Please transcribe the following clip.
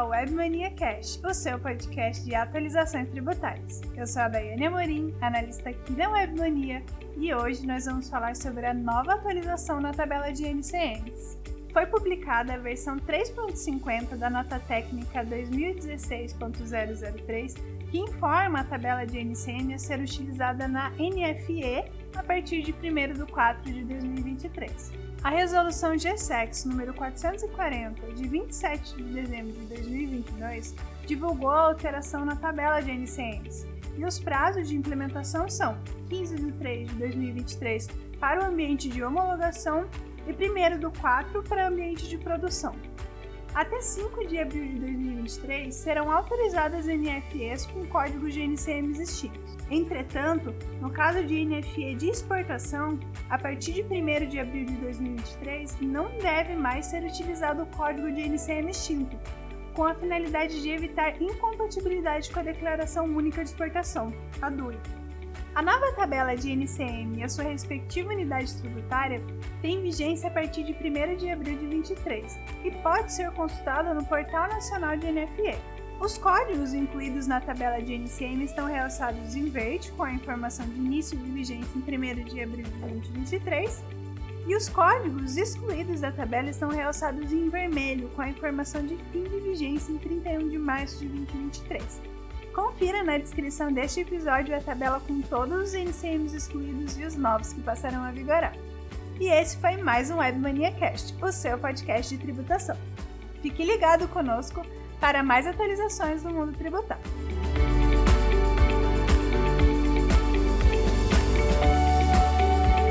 ao Webmania Cash, o seu podcast de atualizações tributárias. Eu sou a Daiane Amorim, analista aqui da Webmania, e hoje nós vamos falar sobre a nova atualização na tabela de NCMs. Foi publicada a versão 3.50 da nota técnica 2016.003, que informa a tabela de NCM a ser utilizada na NFE a partir de 1 de 4 de 2023. A resolução GSEX número 440 de 27 de dezembro de 2022 divulgou a alteração na tabela de NCMs e os prazos de implementação são 15 de 3 de 2023 para o ambiente de homologação e 1 do 4 para ambiente de produção. Até 5 de abril de 2023 serão autorizadas NFEs com códigos de NCM existentes. Entretanto, no caso de NFE de exportação, a partir de 1 de abril de 2023 não deve mais ser utilizado o código de NCM extinto, com a finalidade de evitar incompatibilidade com a Declaração Única de Exportação, a DUI. A nova tabela de NCM e a sua respectiva unidade tributária tem vigência a partir de 1 de abril de 2023 e pode ser consultada no Portal Nacional de NFE. Os códigos incluídos na tabela de NCM estão realçados em verde, com a informação de início de vigência em 1 de abril de 2023, e os códigos excluídos da tabela estão realçados em vermelho, com a informação de fim de vigência em 31 de março de 2023. Confira na descrição deste episódio a tabela com todos os NCMs excluídos e os novos que passarão a vigorar. E esse foi mais um Webmania Cast, o seu podcast de tributação. Fique ligado conosco para mais atualizações do mundo tributário.